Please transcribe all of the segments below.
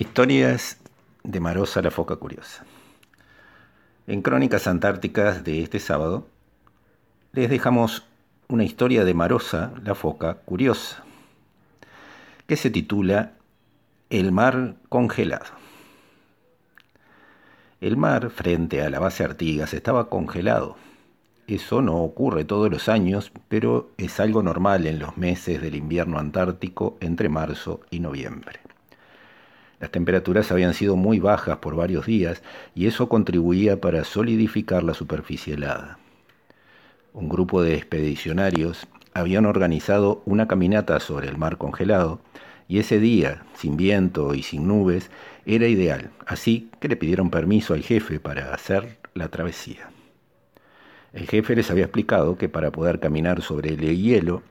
Historias de Marosa la foca curiosa. En Crónicas Antárticas de este sábado les dejamos una historia de Marosa la foca curiosa, que se titula El mar congelado. El mar frente a la base Artigas estaba congelado. Eso no ocurre todos los años, pero es algo normal en los meses del invierno antártico entre marzo y noviembre. Las temperaturas habían sido muy bajas por varios días y eso contribuía para solidificar la superficie helada. Un grupo de expedicionarios habían organizado una caminata sobre el mar congelado y ese día, sin viento y sin nubes, era ideal, así que le pidieron permiso al jefe para hacer la travesía. El jefe les había explicado que para poder caminar sobre el hielo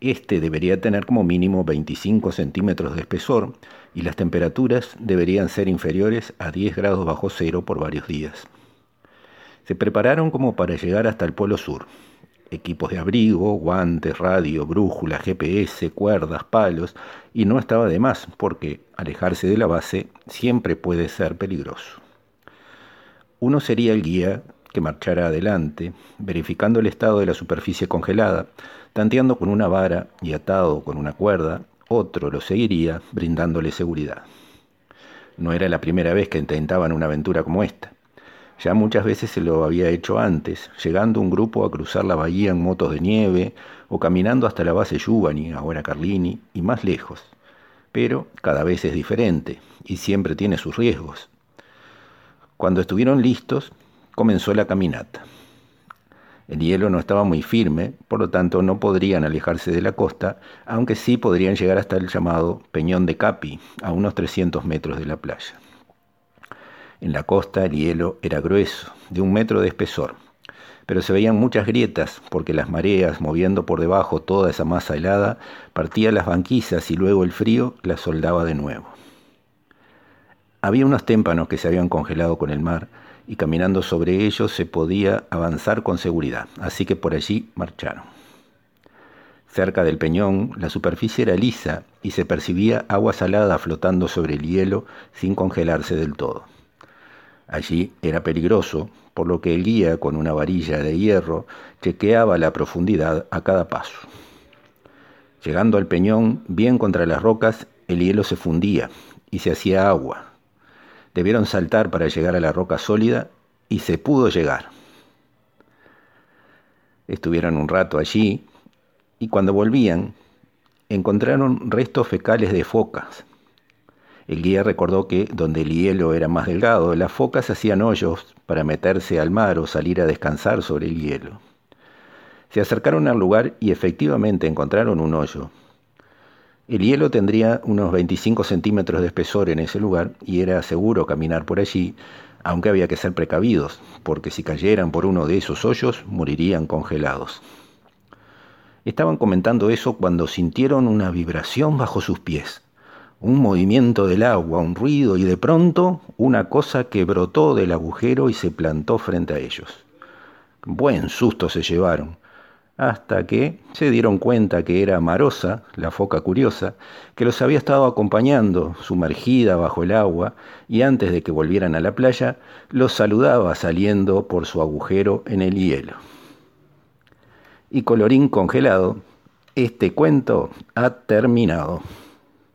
este debería tener como mínimo 25 centímetros de espesor y las temperaturas deberían ser inferiores a 10 grados bajo cero por varios días. Se prepararon como para llegar hasta el Polo Sur. Equipos de abrigo, guantes, radio, brújula, GPS, cuerdas, palos, y no estaba de más porque alejarse de la base siempre puede ser peligroso. Uno sería el guía que marchara adelante, verificando el estado de la superficie congelada, tanteando con una vara y atado con una cuerda, otro lo seguiría, brindándole seguridad. No era la primera vez que intentaban una aventura como esta. Ya muchas veces se lo había hecho antes, llegando un grupo a cruzar la bahía en motos de nieve o caminando hasta la base Yubani, ahora Carlini, y más lejos. Pero cada vez es diferente y siempre tiene sus riesgos. Cuando estuvieron listos, comenzó la caminata. El hielo no estaba muy firme, por lo tanto no podrían alejarse de la costa, aunque sí podrían llegar hasta el llamado Peñón de Capi, a unos 300 metros de la playa. En la costa el hielo era grueso, de un metro de espesor, pero se veían muchas grietas porque las mareas, moviendo por debajo toda esa masa helada, partía las banquisas y luego el frío las soldaba de nuevo. Había unos témpanos que se habían congelado con el mar, y caminando sobre ellos se podía avanzar con seguridad, así que por allí marcharon. Cerca del peñón la superficie era lisa y se percibía agua salada flotando sobre el hielo sin congelarse del todo. Allí era peligroso, por lo que el guía con una varilla de hierro chequeaba la profundidad a cada paso. Llegando al peñón, bien contra las rocas, el hielo se fundía y se hacía agua, Debieron saltar para llegar a la roca sólida y se pudo llegar. Estuvieron un rato allí y cuando volvían encontraron restos fecales de focas. El guía recordó que donde el hielo era más delgado, las focas hacían hoyos para meterse al mar o salir a descansar sobre el hielo. Se acercaron al lugar y efectivamente encontraron un hoyo, el hielo tendría unos 25 centímetros de espesor en ese lugar y era seguro caminar por allí, aunque había que ser precavidos, porque si cayeran por uno de esos hoyos morirían congelados. Estaban comentando eso cuando sintieron una vibración bajo sus pies, un movimiento del agua, un ruido y de pronto una cosa que brotó del agujero y se plantó frente a ellos. Buen susto se llevaron hasta que se dieron cuenta que era Marosa, la foca curiosa, que los había estado acompañando, sumergida bajo el agua, y antes de que volvieran a la playa, los saludaba saliendo por su agujero en el hielo. Y colorín congelado, este cuento ha terminado.